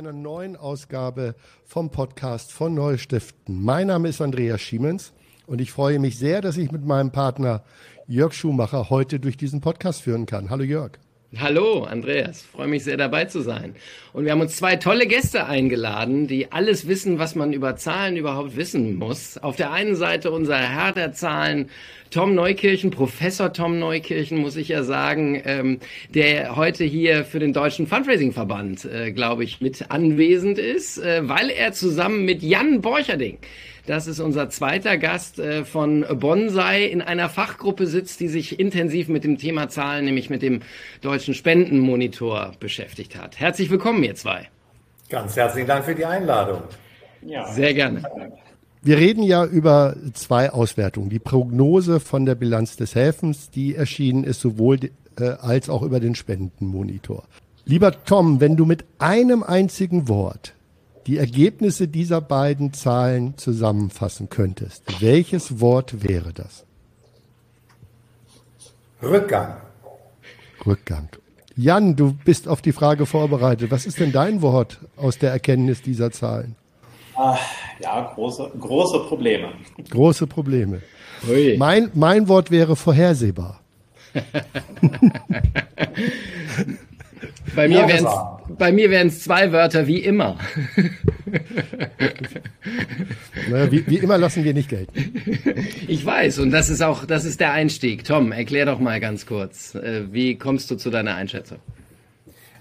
Einer neuen Ausgabe vom Podcast von Neustiften. Mein Name ist Andreas Schiemens und ich freue mich sehr, dass ich mit meinem Partner Jörg Schumacher heute durch diesen Podcast führen kann. Hallo Jörg. Hallo, Andreas. Freue mich sehr dabei zu sein. Und wir haben uns zwei tolle Gäste eingeladen, die alles wissen, was man über Zahlen überhaupt wissen muss. Auf der einen Seite unser Herr der Zahlen, Tom Neukirchen, Professor Tom Neukirchen, muss ich ja sagen, ähm, der heute hier für den Deutschen Fundraising-Verband, äh, glaube ich, mit anwesend ist, äh, weil er zusammen mit Jan Borcherding das ist unser zweiter Gast äh, von Bonsai in einer Fachgruppe sitzt, die sich intensiv mit dem Thema Zahlen, nämlich mit dem deutschen Spendenmonitor beschäftigt hat. Herzlich willkommen, ihr zwei. Ganz herzlichen Dank für die Einladung. Ja. Sehr gerne. Wir reden ja über zwei Auswertungen. Die Prognose von der Bilanz des Häfens, die erschienen ist, sowohl äh, als auch über den Spendenmonitor. Lieber Tom, wenn du mit einem einzigen Wort die Ergebnisse dieser beiden Zahlen zusammenfassen könntest, welches Wort wäre das? Rückgang. Rückgang. Jan, du bist auf die Frage vorbereitet. Was ist denn dein Wort aus der Erkenntnis dieser Zahlen? Ah, ja, große, große Probleme. Große Probleme. Mein, mein Wort wäre vorhersehbar. Bei mir wären es bei mir wären es zwei Wörter wie immer. naja, wie, wie, immer lassen wir nicht gelten. Ich weiß und das ist auch das ist der Einstieg. Tom, erklär doch mal ganz kurz, äh, wie kommst du zu deiner Einschätzung?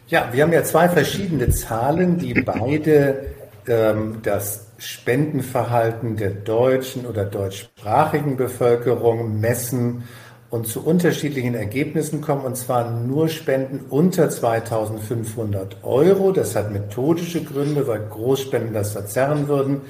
Ja, wir haben ja zwei verschiedene Zahlen, die beide ähm, das Spendenverhalten der deutschen oder deutschsprachigen Bevölkerung messen und zu unterschiedlichen Ergebnissen kommen, und zwar nur Spenden unter 2500 Euro. Das hat methodische Gründe, weil Großspenden das verzerren würden.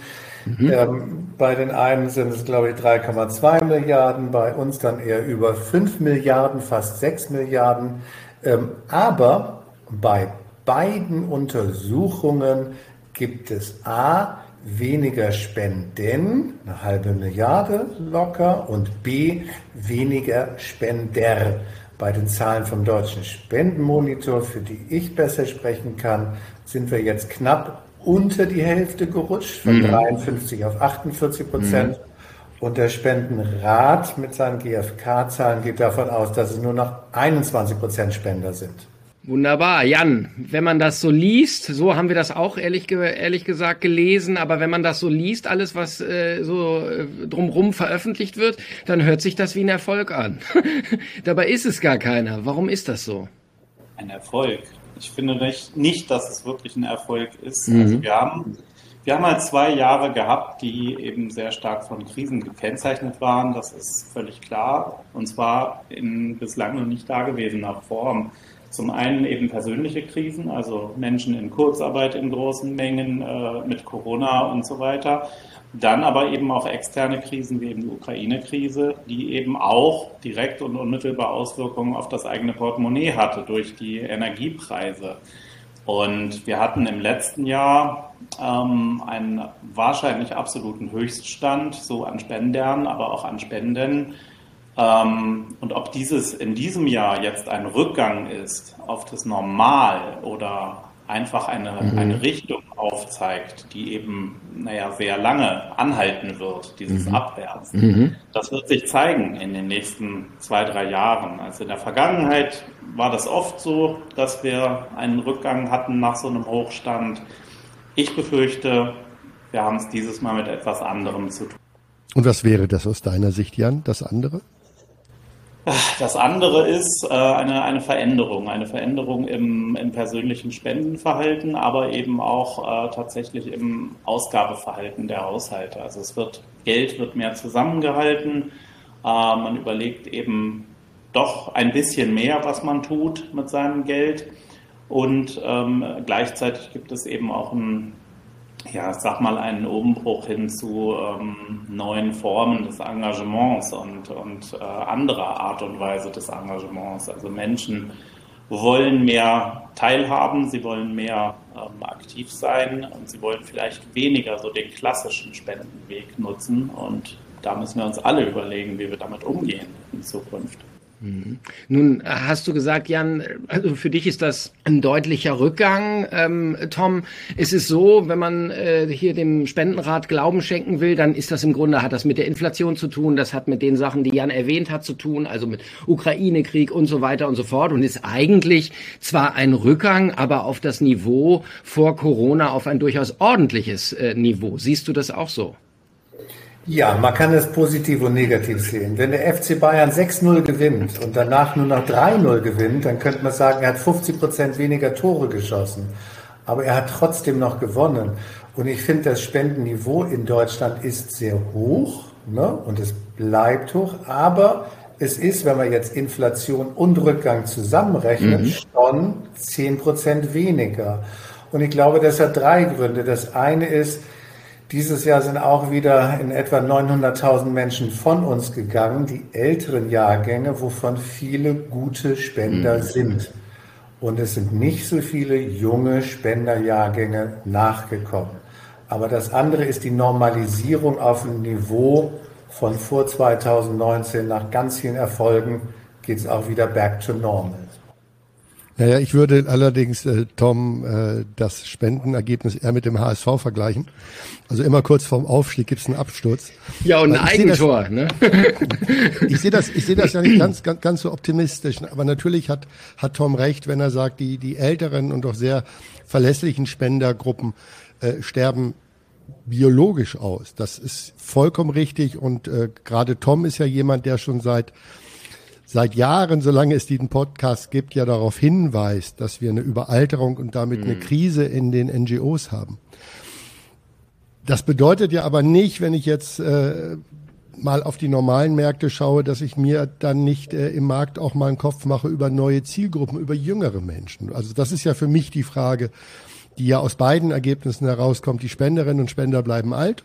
Mhm. Ähm, bei den einen sind es, glaube ich, 3,2 Milliarden, bei uns dann eher über 5 Milliarden, fast 6 Milliarden. Ähm, aber bei beiden Untersuchungen gibt es A, weniger Spenden, eine halbe Milliarde locker, und B, weniger Spender. Bei den Zahlen vom Deutschen Spendenmonitor, für die ich besser sprechen kann, sind wir jetzt knapp unter die Hälfte gerutscht, von mhm. 53 auf 48 Prozent. Mhm. Und der Spendenrat mit seinen GfK-Zahlen geht davon aus, dass es nur noch 21 Prozent Spender sind. Wunderbar. Jan, wenn man das so liest, so haben wir das auch ehrlich, ehrlich gesagt gelesen, aber wenn man das so liest, alles, was äh, so äh, drumrum veröffentlicht wird, dann hört sich das wie ein Erfolg an. Dabei ist es gar keiner. Warum ist das so? Ein Erfolg. Ich finde nicht, nicht dass es wirklich ein Erfolg ist. Mhm. Also wir haben, wir haben halt zwei Jahre gehabt, die eben sehr stark von Krisen gekennzeichnet waren. Das ist völlig klar. Und zwar in bislang noch nicht dagewesener Form. Zum einen eben persönliche Krisen, also Menschen in Kurzarbeit in großen Mengen äh, mit Corona und so weiter. Dann aber eben auch externe Krisen wie eben die Ukraine-Krise, die eben auch direkt und unmittelbar Auswirkungen auf das eigene Portemonnaie hatte durch die Energiepreise. Und wir hatten im letzten Jahr ähm, einen wahrscheinlich absoluten Höchststand, so an Spendern, aber auch an Spenden und ob dieses in diesem Jahr jetzt ein Rückgang ist auf das Normal oder einfach eine, mhm. eine Richtung aufzeigt, die eben, naja, sehr lange anhalten wird, dieses mhm. Abwärts. Mhm. Das wird sich zeigen in den nächsten zwei, drei Jahren. Also in der Vergangenheit war das oft so, dass wir einen Rückgang hatten nach so einem Hochstand. Ich befürchte, wir haben es dieses Mal mit etwas anderem zu tun. Und was wäre das aus deiner Sicht, Jan, das andere? Das andere ist äh, eine, eine Veränderung, eine Veränderung im, im persönlichen Spendenverhalten, aber eben auch äh, tatsächlich im Ausgabeverhalten der Haushalte. Also es wird Geld wird mehr zusammengehalten. Äh, man überlegt eben doch ein bisschen mehr, was man tut mit seinem Geld. Und ähm, gleichzeitig gibt es eben auch ein ja, sag mal, einen Umbruch hin zu ähm, neuen Formen des Engagements und, und äh, anderer Art und Weise des Engagements. Also Menschen wollen mehr teilhaben, sie wollen mehr ähm, aktiv sein und sie wollen vielleicht weniger so den klassischen Spendenweg nutzen. Und da müssen wir uns alle überlegen, wie wir damit umgehen in Zukunft. Mhm. Nun hast du gesagt, Jan, also für dich ist das ein deutlicher Rückgang. Ähm, Tom, ist es so, wenn man äh, hier dem Spendenrat Glauben schenken will, dann ist das im Grunde, hat das mit der Inflation zu tun, das hat mit den Sachen, die Jan erwähnt hat, zu tun, also mit Ukraine-Krieg und so weiter und so fort und ist eigentlich zwar ein Rückgang, aber auf das Niveau vor Corona, auf ein durchaus ordentliches äh, Niveau. Siehst du das auch so? Ja, man kann es positiv und negativ sehen. Wenn der FC Bayern 6-0 gewinnt und danach nur noch 3-0 gewinnt, dann könnte man sagen, er hat 50 Prozent weniger Tore geschossen. Aber er hat trotzdem noch gewonnen. Und ich finde, das Spendenniveau in Deutschland ist sehr hoch ne? und es bleibt hoch. Aber es ist, wenn man jetzt Inflation und Rückgang zusammenrechnet, mhm. schon 10 Prozent weniger. Und ich glaube, das hat drei Gründe. Das eine ist, dieses Jahr sind auch wieder in etwa 900.000 Menschen von uns gegangen, die älteren Jahrgänge, wovon viele gute Spender mhm. sind. Und es sind nicht so viele junge Spenderjahrgänge nachgekommen. Aber das andere ist die Normalisierung auf dem Niveau von vor 2019. Nach ganz vielen Erfolgen geht es auch wieder back to normal. Naja, ich würde allerdings, äh, Tom, äh, das Spendenergebnis eher mit dem HSV vergleichen. Also immer kurz vorm Aufstieg gibt's einen Absturz. Ja, und ein Eigentor. Das, ne? ich sehe das, ich sehe das ja nicht ganz, ganz, ganz so optimistisch. Aber natürlich hat, hat Tom recht, wenn er sagt, die, die älteren und doch sehr verlässlichen Spendergruppen äh, sterben biologisch aus. Das ist vollkommen richtig. Und äh, gerade Tom ist ja jemand, der schon seit seit Jahren, solange es diesen Podcast gibt, ja darauf hinweist, dass wir eine Überalterung und damit mhm. eine Krise in den NGOs haben. Das bedeutet ja aber nicht, wenn ich jetzt äh, mal auf die normalen Märkte schaue, dass ich mir dann nicht äh, im Markt auch mal einen Kopf mache über neue Zielgruppen, über jüngere Menschen. Also das ist ja für mich die Frage, die ja aus beiden Ergebnissen herauskommt. Die Spenderinnen und Spender bleiben alt.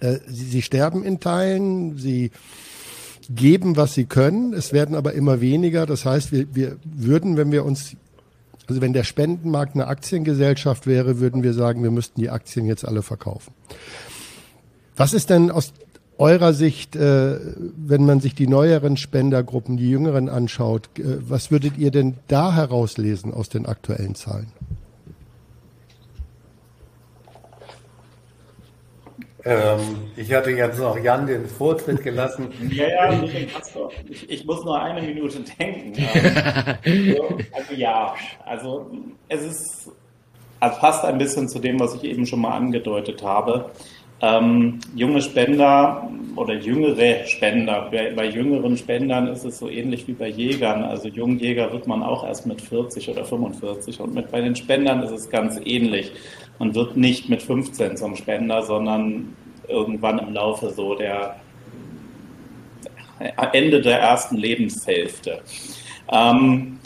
Äh, sie, sie sterben in Teilen, sie geben, was sie können. Es werden aber immer weniger. Das heißt, wir, wir würden, wenn wir uns, also wenn der Spendenmarkt eine Aktiengesellschaft wäre, würden wir sagen, wir müssten die Aktien jetzt alle verkaufen. Was ist denn aus eurer Sicht, äh, wenn man sich die neueren Spendergruppen, die jüngeren anschaut, äh, was würdet ihr denn da herauslesen aus den aktuellen Zahlen? Ähm, ich hatte jetzt noch Jan den Vortritt gelassen. ja, ja, ich, ich, muss nur eine Minute denken. also ja, also es ist, also passt ein bisschen zu dem, was ich eben schon mal angedeutet habe. Ähm, junge Spender oder jüngere Spender, bei, bei, jüngeren Spendern ist es so ähnlich wie bei Jägern. Also Jungjäger wird man auch erst mit 40 oder 45 und mit bei den Spendern ist es ganz ähnlich. Man wird nicht mit 15 zum Spender, sondern irgendwann im Laufe so der Ende der ersten Lebenshälfte. Ähm,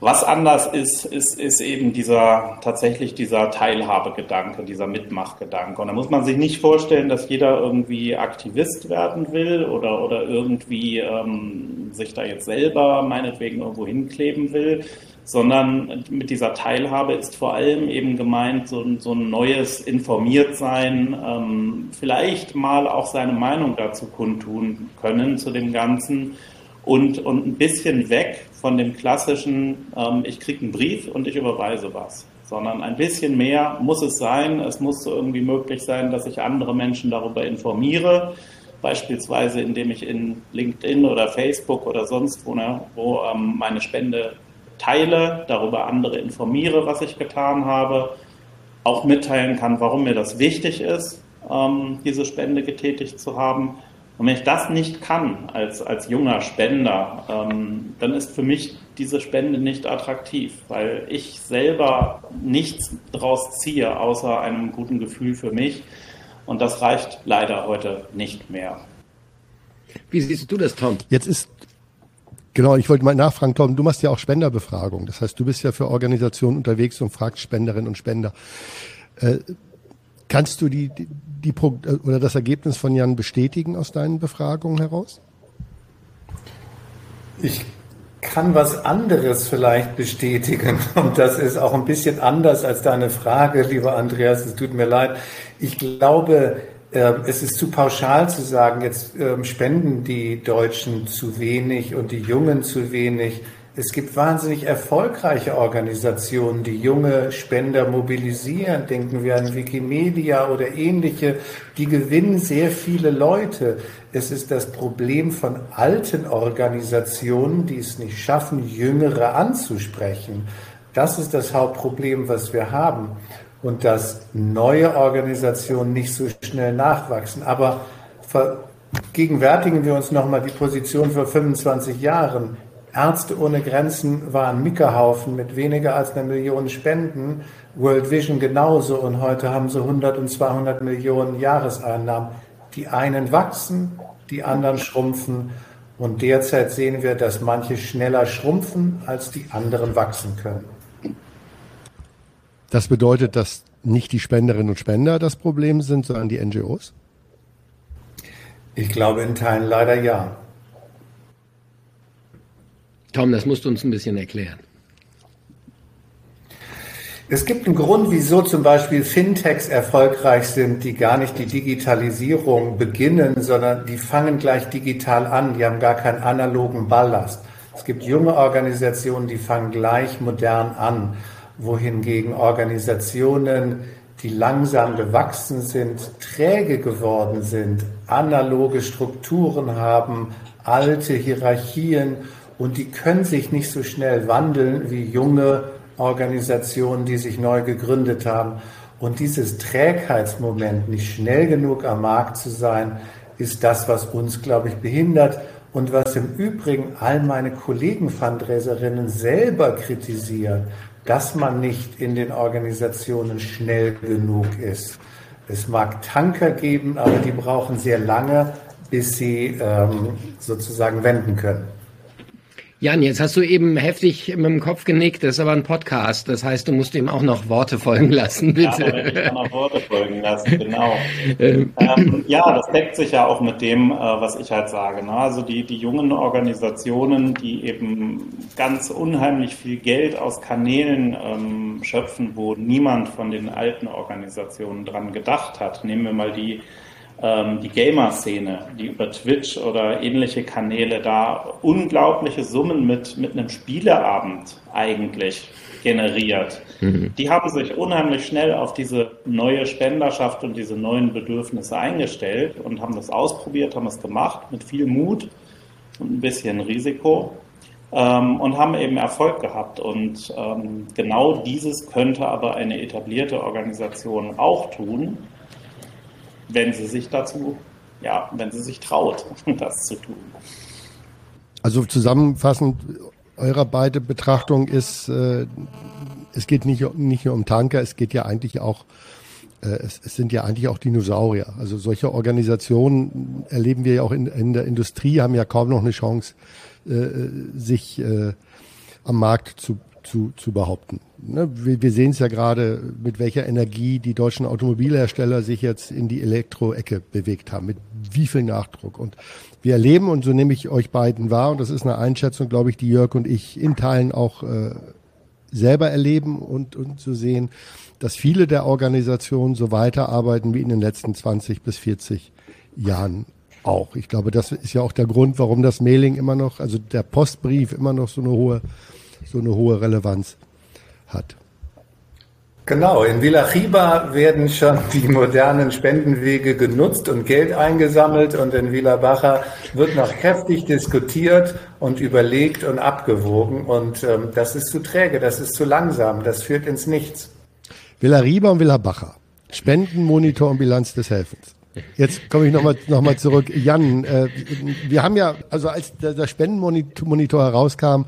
was anders ist, ist, ist eben dieser, tatsächlich dieser Teilhabegedanke, dieser Mitmachgedanke. Und da muss man sich nicht vorstellen, dass jeder irgendwie Aktivist werden will oder, oder irgendwie ähm, sich da jetzt selber meinetwegen irgendwo hinkleben will, sondern mit dieser Teilhabe ist vor allem eben gemeint, so, so ein neues Informiertsein, ähm, vielleicht mal auch seine Meinung dazu kundtun können zu dem Ganzen und, und ein bisschen weg von dem klassischen, ähm, ich kriege einen Brief und ich überweise was, sondern ein bisschen mehr muss es sein. Es muss irgendwie möglich sein, dass ich andere Menschen darüber informiere, beispielsweise indem ich in LinkedIn oder Facebook oder sonst wo, ne, wo ähm, meine Spende teile, darüber andere informiere, was ich getan habe, auch mitteilen kann, warum mir das wichtig ist, ähm, diese Spende getätigt zu haben und wenn ich das nicht kann als, als junger Spender, ähm, dann ist für mich diese Spende nicht attraktiv, weil ich selber nichts daraus ziehe, außer einem guten Gefühl für mich. Und das reicht leider heute nicht mehr. Wie siehst du das, Tom? Jetzt ist, genau, ich wollte mal nachfragen, Tom, du machst ja auch Spenderbefragung. Das heißt, du bist ja für Organisationen unterwegs und fragst Spenderinnen und Spender. Äh, kannst du die, die, die oder das Ergebnis von Jan bestätigen aus deinen Befragungen heraus? Ich kann was anderes vielleicht bestätigen und das ist auch ein bisschen anders als deine Frage, lieber Andreas. Es tut mir leid. Ich glaube, ähm, es ist zu pauschal zu sagen, jetzt ähm, spenden die Deutschen zu wenig und die Jungen zu wenig. Es gibt wahnsinnig erfolgreiche Organisationen, die junge Spender mobilisieren. Denken wir an Wikimedia oder ähnliche. Die gewinnen sehr viele Leute. Es ist das Problem von alten Organisationen, die es nicht schaffen, Jüngere anzusprechen. Das ist das Hauptproblem, was wir haben. Und dass neue Organisationen nicht so schnell nachwachsen. Aber vergegenwärtigen wir uns nochmal die Position vor 25 Jahren. Ärzte ohne Grenzen waren Mickerhaufen mit weniger als einer Million Spenden. World Vision genauso. Und heute haben sie 100 und 200 Millionen Jahreseinnahmen. Die einen wachsen, die anderen schrumpfen. Und derzeit sehen wir, dass manche schneller schrumpfen, als die anderen wachsen können. Das bedeutet, dass nicht die Spenderinnen und Spender das Problem sind, sondern die NGOs? Ich glaube in Teilen leider ja. Tom, das musst du uns ein bisschen erklären. Es gibt einen Grund, wieso zum Beispiel Fintechs erfolgreich sind, die gar nicht die Digitalisierung beginnen, sondern die fangen gleich digital an. Die haben gar keinen analogen Ballast. Es gibt junge Organisationen, die fangen gleich modern an, wohingegen Organisationen, die langsam gewachsen sind, träge geworden sind, analoge Strukturen haben, alte Hierarchien und die können sich nicht so schnell wandeln wie junge Organisationen, die sich neu gegründet haben. Und dieses Trägheitsmoment, nicht schnell genug am Markt zu sein, ist das, was uns, glaube ich, behindert und was im Übrigen all meine Kollegen Fundraiserinnen selber kritisieren, dass man nicht in den Organisationen schnell genug ist. Es mag Tanker geben, aber die brauchen sehr lange, bis sie ähm, sozusagen wenden können. Jan, jetzt hast du eben heftig mit dem Kopf genickt, das ist aber ein Podcast. Das heißt, du musst ihm auch noch Worte folgen lassen, bitte. Ja, ich kann noch Worte folgen lassen, genau. ähm, ja, das deckt sich ja auch mit dem, äh, was ich halt sage. Ne? Also die, die jungen Organisationen, die eben ganz unheimlich viel Geld aus Kanälen ähm, schöpfen, wo niemand von den alten Organisationen dran gedacht hat. Nehmen wir mal die ähm, die Gamer-Szene, die über Twitch oder ähnliche Kanäle da unglaubliche Summen mit, mit einem Spieleabend eigentlich generiert. Mhm. Die haben sich unheimlich schnell auf diese neue Spenderschaft und diese neuen Bedürfnisse eingestellt und haben das ausprobiert, haben es gemacht mit viel Mut und ein bisschen Risiko ähm, und haben eben Erfolg gehabt. Und ähm, genau dieses könnte aber eine etablierte Organisation auch tun wenn sie sich dazu, ja, wenn sie sich traut, das zu tun. Also zusammenfassend, eurer beide Betrachtung ist, äh, es geht nicht, nicht nur um Tanker, es geht ja eigentlich auch, äh, es, es sind ja eigentlich auch Dinosaurier. Also solche Organisationen erleben wir ja auch in, in der Industrie, haben ja kaum noch eine Chance, äh, sich äh, am Markt zu zu, zu behaupten. Ne? Wir, wir sehen es ja gerade, mit welcher Energie die deutschen Automobilhersteller sich jetzt in die Elektro-Ecke bewegt haben, mit wie viel Nachdruck. Und wir erleben, und so nehme ich euch beiden wahr, und das ist eine Einschätzung, glaube ich, die Jörg und ich in Teilen auch äh, selber erleben und, und zu sehen, dass viele der Organisationen so weiterarbeiten wie in den letzten 20 bis 40 Jahren auch. Ich glaube, das ist ja auch der Grund, warum das Mailing immer noch, also der Postbrief immer noch so eine hohe so eine hohe Relevanz hat. Genau, in Villa Chiba werden schon die modernen Spendenwege genutzt und Geld eingesammelt und in Villa Baja wird noch kräftig diskutiert und überlegt und abgewogen und ähm, das ist zu träge, das ist zu langsam, das führt ins Nichts. Villa Riba und Villa Baja, Spendenmonitor und Bilanz des Helfens. Jetzt komme ich nochmal noch mal zurück. Jan, äh, wir haben ja, also als der, der Spendenmonitor herauskam,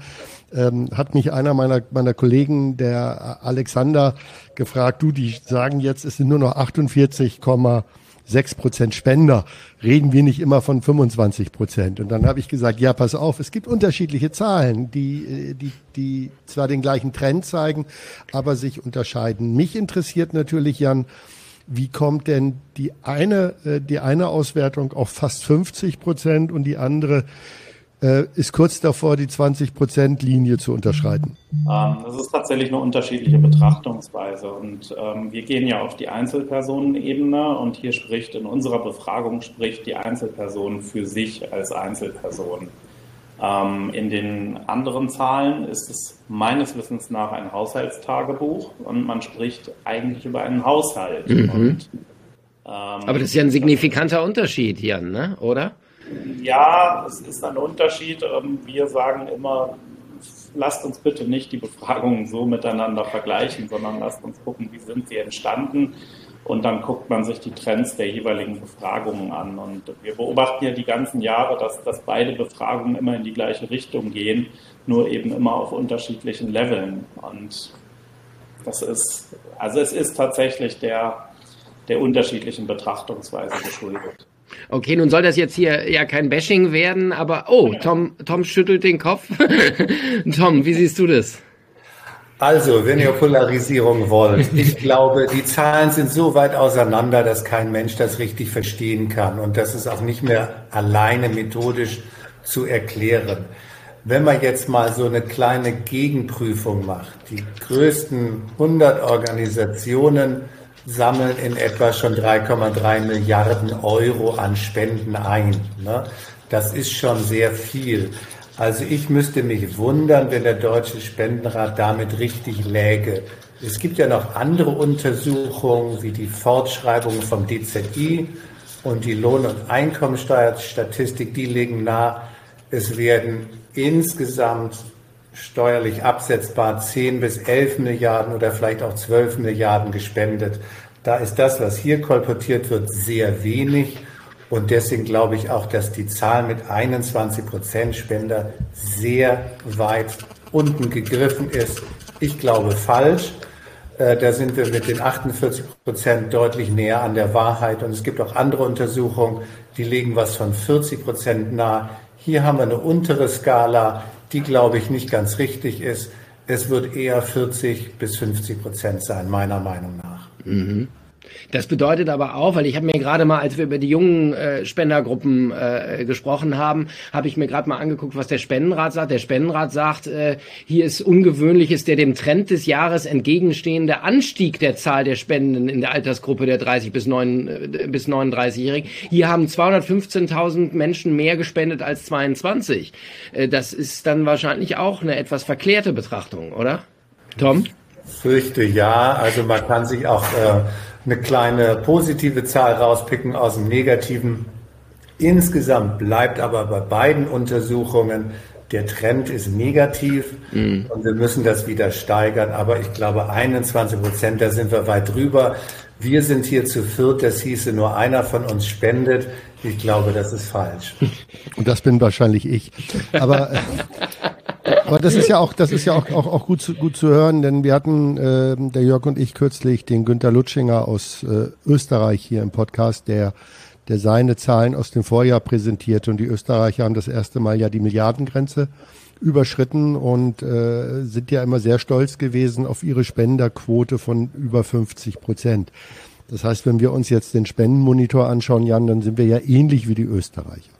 ähm, hat mich einer meiner, meiner Kollegen, der Alexander, gefragt, du, die sagen jetzt, es sind nur noch 48,6 Prozent Spender. Reden wir nicht immer von 25 Prozent? Und dann habe ich gesagt, ja, pass auf, es gibt unterschiedliche Zahlen, die, äh, die, die zwar den gleichen Trend zeigen, aber sich unterscheiden. Mich interessiert natürlich, Jan, wie kommt denn die eine, äh, die eine Auswertung auf fast 50 Prozent und die andere äh, ist kurz davor, die 20-Prozent-Linie zu unterschreiten? Ähm, das ist tatsächlich eine unterschiedliche Betrachtungsweise. Und ähm, wir gehen ja auf die Einzelpersonenebene und hier spricht in unserer Befragung spricht die Einzelperson für sich als Einzelperson. Ähm, in den anderen Zahlen ist es meines Wissens nach ein Haushaltstagebuch und man spricht eigentlich über einen Haushalt. Mhm. Und, ähm, Aber das ist ja ein signifikanter Unterschied, Jan, ne? oder? Ja, es ist ein Unterschied. Ähm, wir sagen immer, lasst uns bitte nicht die Befragungen so miteinander vergleichen, sondern lasst uns gucken, wie sind sie entstanden. Und dann guckt man sich die Trends der jeweiligen Befragungen an. Und wir beobachten ja die ganzen Jahre, dass, dass beide Befragungen immer in die gleiche Richtung gehen, nur eben immer auf unterschiedlichen Leveln. Und das ist, also es ist tatsächlich der, der unterschiedlichen Betrachtungsweise geschuldet. Okay, nun soll das jetzt hier ja kein Bashing werden, aber oh, Tom, Tom schüttelt den Kopf. Tom, wie siehst du das? Also, wenn ihr Polarisierung wollt, ich glaube, die Zahlen sind so weit auseinander, dass kein Mensch das richtig verstehen kann. Und das ist auch nicht mehr alleine methodisch zu erklären. Wenn man jetzt mal so eine kleine Gegenprüfung macht, die größten 100 Organisationen sammeln in etwa schon 3,3 Milliarden Euro an Spenden ein. Ne? Das ist schon sehr viel. Also ich müsste mich wundern, wenn der Deutsche Spendenrat damit richtig läge. Es gibt ja noch andere Untersuchungen, wie die Fortschreibungen vom DZI und die Lohn- und Einkommensteuerstatistik, die legen nahe, es werden insgesamt steuerlich absetzbar 10 bis 11 Milliarden oder vielleicht auch 12 Milliarden gespendet. Da ist das, was hier kolportiert wird, sehr wenig. Und deswegen glaube ich auch, dass die Zahl mit 21 Prozent Spender sehr weit unten gegriffen ist. Ich glaube falsch. Äh, da sind wir mit den 48 Prozent deutlich näher an der Wahrheit. Und es gibt auch andere Untersuchungen, die legen was von 40 Prozent nahe. Hier haben wir eine untere Skala die, glaube ich, nicht ganz richtig ist. Es wird eher 40 bis 50 Prozent sein, meiner Meinung nach. Mhm. Das bedeutet aber auch, weil ich habe mir gerade mal, als wir über die jungen äh, Spendergruppen äh, gesprochen haben, habe ich mir gerade mal angeguckt, was der Spendenrat sagt. Der Spendenrat sagt, äh, hier ist ungewöhnlich, ist der dem Trend des Jahres entgegenstehende Anstieg der Zahl der Spenden in der Altersgruppe der 30 bis, 9, äh, bis 39-Jährigen. Hier haben 215.000 Menschen mehr gespendet als 22. Äh, das ist dann wahrscheinlich auch eine etwas verklärte Betrachtung, oder? Tom? Fürchte ja. Also man kann sich auch äh, eine kleine positive Zahl rauspicken aus dem negativen. Insgesamt bleibt aber bei beiden Untersuchungen der Trend ist negativ mhm. und wir müssen das wieder steigern. Aber ich glaube, 21 Prozent, da sind wir weit drüber. Wir sind hier zu viert, das hieße nur einer von uns spendet. Ich glaube, das ist falsch. Und das bin wahrscheinlich ich. Aber Aber das ist ja auch, das ist ja auch, auch, auch gut, zu, gut zu hören, denn wir hatten, äh, der Jörg und ich kürzlich den Günter Lutschinger aus äh, Österreich hier im Podcast, der, der seine Zahlen aus dem Vorjahr präsentierte und die Österreicher haben das erste Mal ja die Milliardengrenze überschritten und äh, sind ja immer sehr stolz gewesen auf ihre Spenderquote von über 50 Prozent. Das heißt, wenn wir uns jetzt den Spendenmonitor anschauen, Jan, dann sind wir ja ähnlich wie die Österreicher.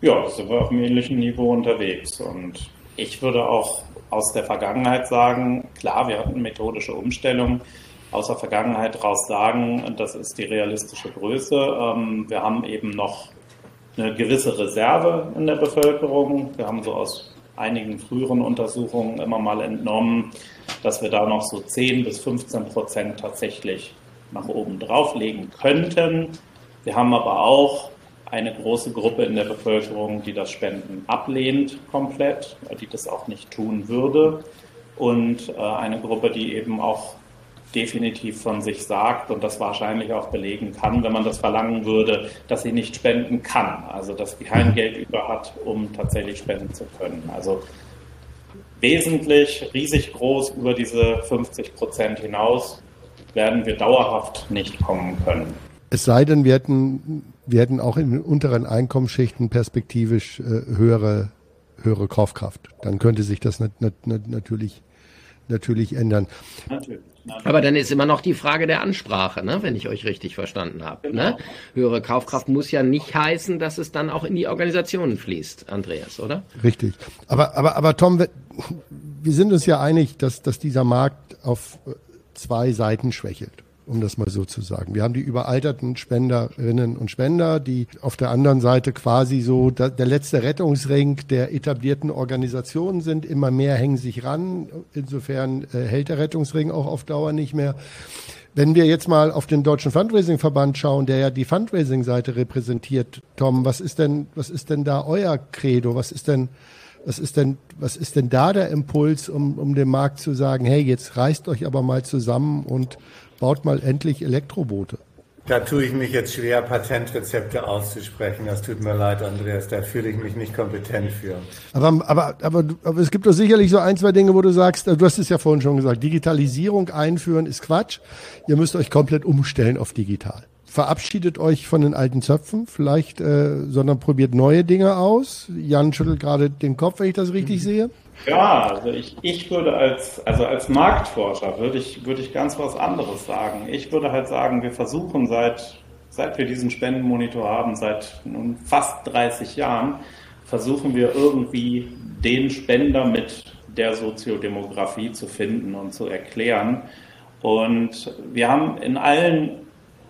Ja, sind wir auf einem ähnlichen Niveau unterwegs und ich würde auch aus der Vergangenheit sagen, klar, wir hatten methodische Umstellungen. Aus der Vergangenheit raus sagen, das ist die realistische Größe. Ähm, wir haben eben noch eine gewisse Reserve in der Bevölkerung. Wir haben so aus einigen früheren Untersuchungen immer mal entnommen, dass wir da noch so 10 bis 15 Prozent tatsächlich nach oben drauflegen könnten. Wir haben aber auch eine große Gruppe in der Bevölkerung, die das Spenden ablehnt komplett, die das auch nicht tun würde. Und äh, eine Gruppe, die eben auch definitiv von sich sagt und das wahrscheinlich auch belegen kann, wenn man das verlangen würde, dass sie nicht spenden kann, also dass sie kein Geld über hat, um tatsächlich spenden zu können. Also wesentlich, riesig groß über diese 50 Prozent hinaus werden wir dauerhaft nicht kommen können. Es sei denn, wir hätten, wir hätten auch in den unteren Einkommensschichten perspektivisch äh, höhere, höhere Kaufkraft. Dann könnte sich das nat nat natürlich natürlich ändern. Natürlich. Aber dann ist immer noch die Frage der Ansprache, ne? wenn ich euch richtig verstanden habe. Genau. Ne? Höhere Kaufkraft muss ja nicht heißen, dass es dann auch in die Organisationen fließt, Andreas, oder? Richtig. Aber, aber, aber Tom, wir sind uns ja einig, dass, dass dieser Markt auf zwei Seiten schwächelt um das mal so zu sagen. Wir haben die überalterten Spenderinnen und Spender, die auf der anderen Seite quasi so der letzte Rettungsring der etablierten Organisationen sind. Immer mehr hängen sich ran. Insofern äh, hält der Rettungsring auch auf Dauer nicht mehr. Wenn wir jetzt mal auf den Deutschen Fundraising-Verband schauen, der ja die Fundraising-Seite repräsentiert, Tom, was ist denn, was ist denn da euer Credo? Was ist denn, was ist denn, was ist denn da der Impuls, um, um dem Markt zu sagen, hey, jetzt reißt euch aber mal zusammen und baut mal endlich Elektroboote. Da tue ich mich jetzt schwer, Patentrezepte auszusprechen. Das tut mir leid, Andreas. Da fühle ich mich nicht kompetent für. Aber, aber, aber, aber es gibt doch sicherlich so ein, zwei Dinge, wo du sagst, du hast es ja vorhin schon gesagt, Digitalisierung einführen ist Quatsch. Ihr müsst euch komplett umstellen auf digital. Verabschiedet euch von den alten Zöpfen, vielleicht, äh, sondern probiert neue Dinge aus. Jan schüttelt gerade den Kopf, wenn ich das richtig mhm. sehe. Ja, also ich, ich würde als, also als Marktforscher würde ich, würde ich ganz was anderes sagen. Ich würde halt sagen, wir versuchen seit, seit wir diesen Spendenmonitor haben, seit nun fast 30 Jahren, versuchen wir irgendwie den Spender mit der Soziodemografie zu finden und zu erklären. Und wir haben in allen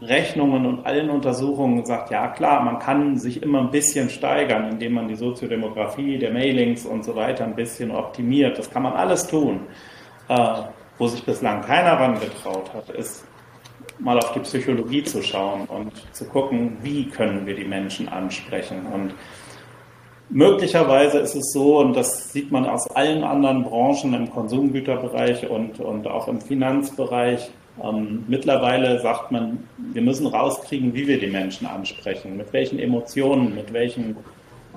Rechnungen und allen Untersuchungen gesagt, ja klar, man kann sich immer ein bisschen steigern, indem man die Soziodemografie der Mailings und so weiter ein bisschen optimiert. Das kann man alles tun. Äh, wo sich bislang keiner ran getraut hat, ist mal auf die Psychologie zu schauen und zu gucken, wie können wir die Menschen ansprechen. Und möglicherweise ist es so, und das sieht man aus allen anderen Branchen im Konsumgüterbereich und, und auch im Finanzbereich, ähm, mittlerweile sagt man, wir müssen rauskriegen, wie wir die Menschen ansprechen, mit welchen Emotionen, mit welchen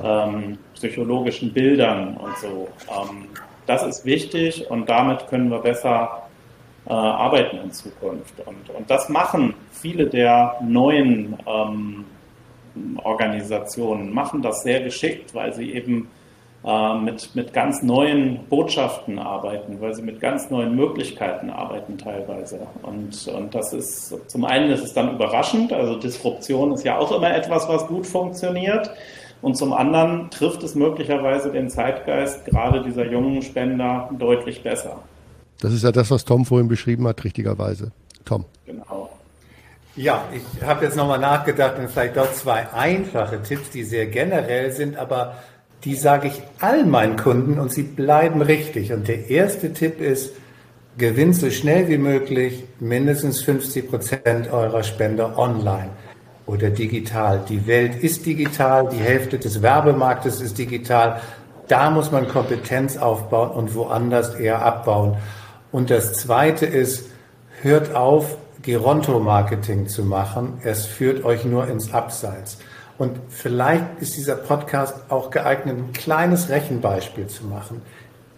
ähm, psychologischen Bildern und so. Ähm, das ist wichtig und damit können wir besser äh, arbeiten in Zukunft. Und, und das machen viele der neuen ähm, Organisationen, machen das sehr geschickt, weil sie eben äh, mit, mit ganz neuen Botschaften arbeiten, weil sie mit ganz neuen Möglichkeiten arbeiten teilweise. Und, und das ist, zum einen ist es dann überraschend, also Disruption ist ja auch immer etwas, was gut funktioniert. Und zum anderen trifft es möglicherweise den Zeitgeist gerade dieser jungen Spender deutlich besser. Das ist ja das, was Tom vorhin beschrieben hat, richtigerweise. Tom. Genau. Ja, ich habe jetzt nochmal nachgedacht und vielleicht doch zwei einfache Tipps, die sehr generell sind, aber die sage ich all meinen Kunden und sie bleiben richtig. Und der erste Tipp ist, gewinnt so schnell wie möglich mindestens 50 Prozent eurer Spender online oder digital. Die Welt ist digital, die Hälfte des Werbemarktes ist digital. Da muss man Kompetenz aufbauen und woanders eher abbauen. Und das Zweite ist, hört auf, Geronto-Marketing zu machen. Es führt euch nur ins Abseits. Und vielleicht ist dieser Podcast auch geeignet, ein kleines Rechenbeispiel zu machen.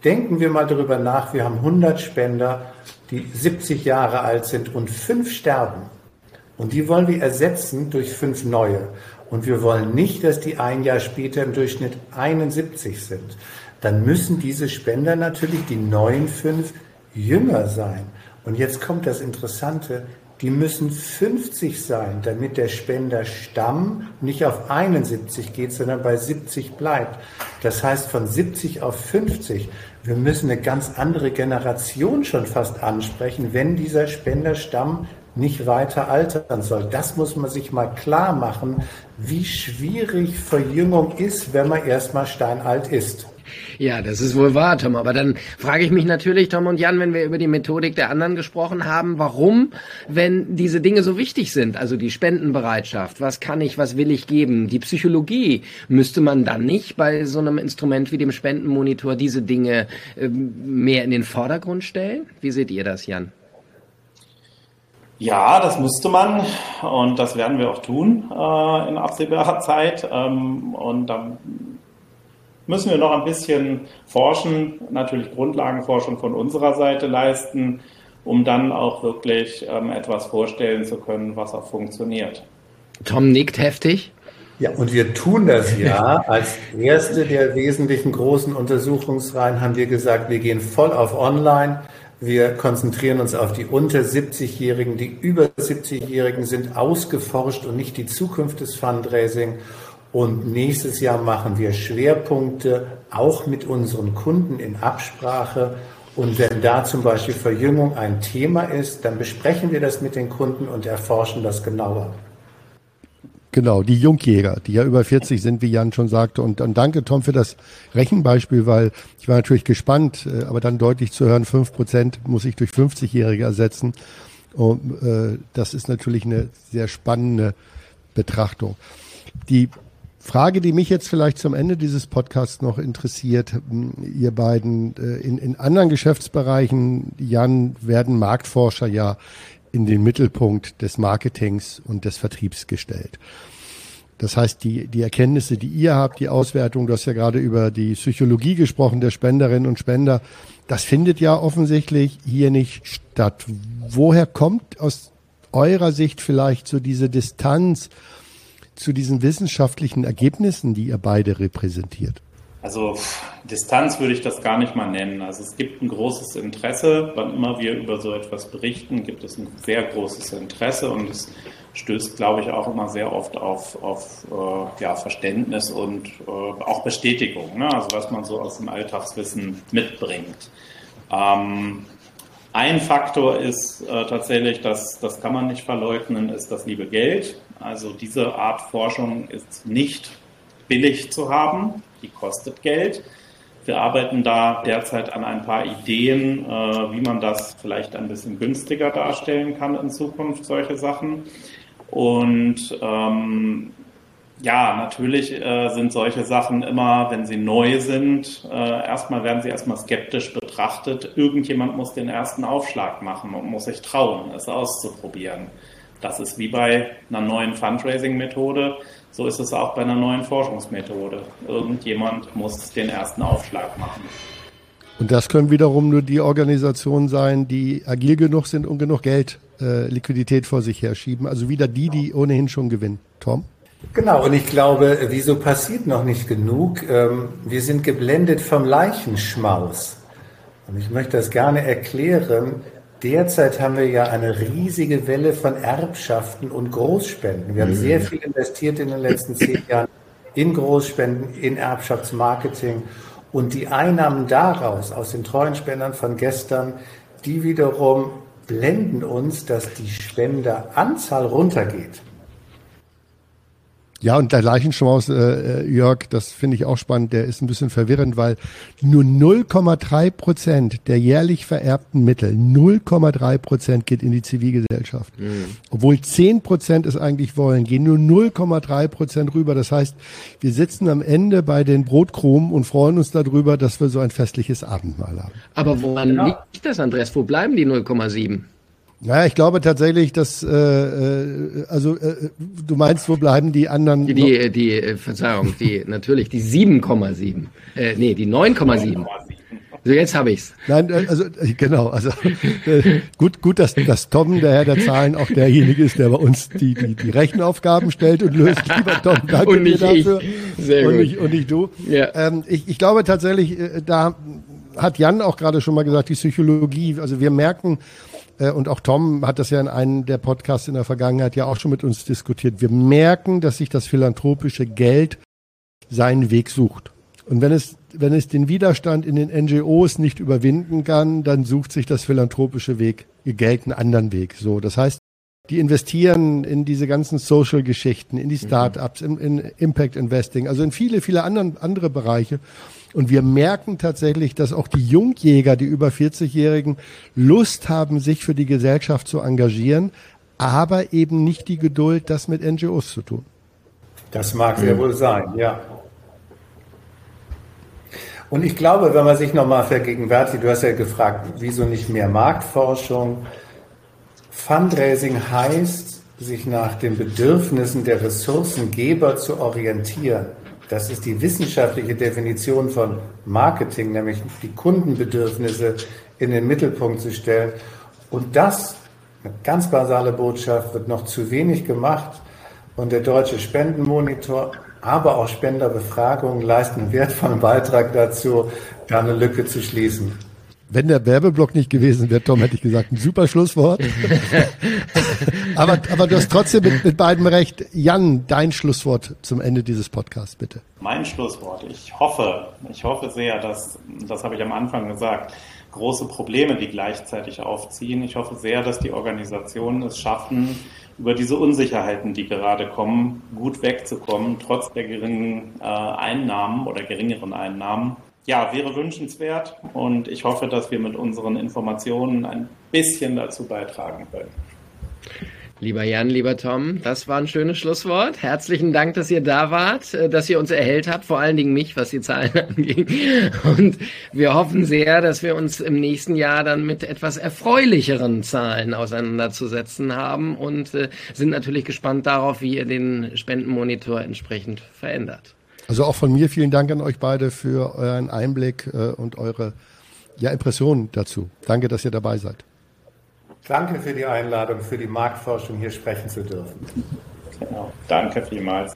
Denken wir mal darüber nach, wir haben 100 Spender, die 70 Jahre alt sind und fünf sterben. Und die wollen wir ersetzen durch fünf neue. Und wir wollen nicht, dass die ein Jahr später im Durchschnitt 71 sind. Dann müssen diese Spender natürlich, die neuen fünf, jünger sein. Und jetzt kommt das Interessante, die müssen 50 sein, damit der Spenderstamm nicht auf 71 geht, sondern bei 70 bleibt. Das heißt von 70 auf 50. Wir müssen eine ganz andere Generation schon fast ansprechen, wenn dieser Spenderstamm nicht weiter altern soll. Das muss man sich mal klar machen, wie schwierig Verjüngung ist, wenn man erstmal steinalt ist. Ja, das ist wohl wahr, Tom. Aber dann frage ich mich natürlich, Tom und Jan, wenn wir über die Methodik der anderen gesprochen haben, warum, wenn diese Dinge so wichtig sind, also die Spendenbereitschaft, was kann ich, was will ich geben, die Psychologie, müsste man dann nicht bei so einem Instrument wie dem Spendenmonitor diese Dinge äh, mehr in den Vordergrund stellen? Wie seht ihr das, Jan? Ja, das müsste man und das werden wir auch tun äh, in absehbarer Zeit. Ähm, und dann müssen wir noch ein bisschen forschen, natürlich Grundlagenforschung von unserer Seite leisten, um dann auch wirklich ähm, etwas vorstellen zu können, was auch funktioniert. Tom nickt heftig. Ja, und wir tun das ja. Als erste der wesentlichen großen Untersuchungsreihen haben wir gesagt, wir gehen voll auf Online. Wir konzentrieren uns auf die unter 70-Jährigen. Die über 70-Jährigen sind ausgeforscht und nicht die Zukunft des Fundraising. Und nächstes Jahr machen wir Schwerpunkte auch mit unseren Kunden in Absprache. Und wenn da zum Beispiel Verjüngung ein Thema ist, dann besprechen wir das mit den Kunden und erforschen das genauer. Genau, die Jungjäger, die ja über 40 sind, wie Jan schon sagte. Und, und danke, Tom, für das Rechenbeispiel, weil ich war natürlich gespannt, äh, aber dann deutlich zu hören, fünf Prozent muss ich durch 50-Jährige ersetzen. Und äh, das ist natürlich eine sehr spannende Betrachtung. Die Frage, die mich jetzt vielleicht zum Ende dieses Podcasts noch interessiert, hm, ihr beiden, äh, in, in anderen Geschäftsbereichen, Jan, werden Marktforscher ja in den Mittelpunkt des Marketings und des Vertriebs gestellt. Das heißt, die, die Erkenntnisse, die ihr habt, die Auswertung, du hast ja gerade über die Psychologie gesprochen der Spenderinnen und Spender, das findet ja offensichtlich hier nicht statt. Woher kommt aus eurer Sicht vielleicht so diese Distanz zu diesen wissenschaftlichen Ergebnissen, die ihr beide repräsentiert? Also Distanz würde ich das gar nicht mal nennen. Also es gibt ein großes Interesse, wann immer wir über so etwas berichten, gibt es ein sehr großes Interesse und es stößt, glaube ich, auch immer sehr oft auf, auf äh, ja, Verständnis und äh, auch Bestätigung, ne? also was man so aus dem Alltagswissen mitbringt. Ähm, ein Faktor ist äh, tatsächlich, dass, das kann man nicht verleugnen, ist das liebe Geld. Also diese Art Forschung ist nicht billig zu haben, die kostet Geld. Wir arbeiten da derzeit an ein paar Ideen, äh, wie man das vielleicht ein bisschen günstiger darstellen kann in Zukunft, solche Sachen. Und ähm, ja, natürlich äh, sind solche Sachen immer, wenn sie neu sind, äh, erstmal werden sie erstmal skeptisch betrachtet. Irgendjemand muss den ersten Aufschlag machen und muss sich trauen, es auszuprobieren. Das ist wie bei einer neuen Fundraising-Methode. So ist es auch bei einer neuen Forschungsmethode. Irgendjemand muss den ersten Aufschlag machen. Und das können wiederum nur die Organisationen sein, die agil genug sind und genug Geld, äh, Liquidität vor sich herschieben. Also wieder die, die ohnehin schon gewinnen. Tom? Genau, und ich glaube, wieso passiert noch nicht genug? Ähm, wir sind geblendet vom Leichenschmaus. Und ich möchte das gerne erklären. Derzeit haben wir ja eine riesige Welle von Erbschaften und Großspenden. Wir haben mhm. sehr viel investiert in den letzten zehn Jahren in Großspenden, in Erbschaftsmarketing. Und die Einnahmen daraus, aus den treuen Spendern von gestern, die wiederum blenden uns, dass die Spenderanzahl runtergeht. Ja, und der Leichenschmaus, äh, Jörg, das finde ich auch spannend, der ist ein bisschen verwirrend, weil nur 0,3 Prozent der jährlich vererbten Mittel, 0,3 Prozent geht in die Zivilgesellschaft. Mhm. Obwohl 10 Prozent es eigentlich wollen, gehen nur 0,3 Prozent rüber. Das heißt, wir sitzen am Ende bei den Brotkrumen und freuen uns darüber, dass wir so ein festliches Abendmahl haben. Aber woran ja. liegt das, Andreas? Wo bleiben die 0,7? Naja, ich glaube tatsächlich, dass äh, äh, also äh, du meinst, wo bleiben die anderen? Die, die, die äh, Verzeihung, die natürlich die 7,7. Äh, nee, die 9,7. So, jetzt habe ich's. Nein, äh, also äh, genau, also äh, gut, gut, dass, dass Tom, der Herr der Zahlen, auch derjenige ist, der bei uns die, die, die Rechenaufgaben stellt und löst. Lieber Tom, danke und nicht dir dafür. Ich. Sehr und, gut. Nicht, und nicht du. Ja. Ähm, ich, ich glaube tatsächlich, äh, da hat Jan auch gerade schon mal gesagt, die Psychologie, also wir merken, äh, und auch Tom hat das ja in einem der Podcasts in der Vergangenheit ja auch schon mit uns diskutiert. Wir merken, dass sich das philanthropische Geld seinen Weg sucht. Und wenn es, wenn es den Widerstand in den NGOs nicht überwinden kann, dann sucht sich das philanthropische Weg, Geld einen anderen Weg. So, das heißt, die investieren in diese ganzen Social-Geschichten, in die mhm. Startups, in, in Impact Investing, also in viele, viele anderen, andere Bereiche. Und wir merken tatsächlich, dass auch die Jungjäger, die über 40-Jährigen, Lust haben, sich für die Gesellschaft zu engagieren, aber eben nicht die Geduld, das mit NGOs zu tun. Das mag sehr wohl sein, ja. Und ich glaube, wenn man sich nochmal vergegenwärtigt, du hast ja gefragt, wieso nicht mehr Marktforschung? Fundraising heißt, sich nach den Bedürfnissen der Ressourcengeber zu orientieren. Das ist die wissenschaftliche Definition von Marketing, nämlich die Kundenbedürfnisse in den Mittelpunkt zu stellen. Und das, eine ganz basale Botschaft, wird noch zu wenig gemacht. Und der Deutsche Spendenmonitor, aber auch Spenderbefragungen leisten einen wertvollen Beitrag dazu, da eine Lücke zu schließen. Wenn der Werbeblock nicht gewesen wäre, Tom, hätte ich gesagt, ein super Schlusswort. aber, aber du hast trotzdem mit, mit beidem recht. Jan, dein Schlusswort zum Ende dieses Podcasts, bitte. Mein Schlusswort. Ich hoffe, ich hoffe sehr, dass, das habe ich am Anfang gesagt, große Probleme, die gleichzeitig aufziehen. Ich hoffe sehr, dass die Organisationen es schaffen, über diese Unsicherheiten, die gerade kommen, gut wegzukommen, trotz der geringen äh, Einnahmen oder geringeren Einnahmen ja, wäre wünschenswert und ich hoffe, dass wir mit unseren Informationen ein bisschen dazu beitragen können. Lieber Jan, lieber Tom, das war ein schönes Schlusswort. Herzlichen Dank, dass ihr da wart, äh, dass ihr uns erhellt habt, vor allen Dingen mich, was die Zahlen anging. Und wir hoffen sehr, dass wir uns im nächsten Jahr dann mit etwas erfreulicheren Zahlen auseinanderzusetzen haben und äh, sind natürlich gespannt darauf, wie ihr den Spendenmonitor entsprechend verändert. Also auch von mir vielen Dank an euch beide für euren Einblick äh, und eure ja, Impressionen dazu. Danke, dass ihr dabei seid. Danke für die Einladung, für die Marktforschung hier sprechen zu dürfen. Genau. Danke vielmals.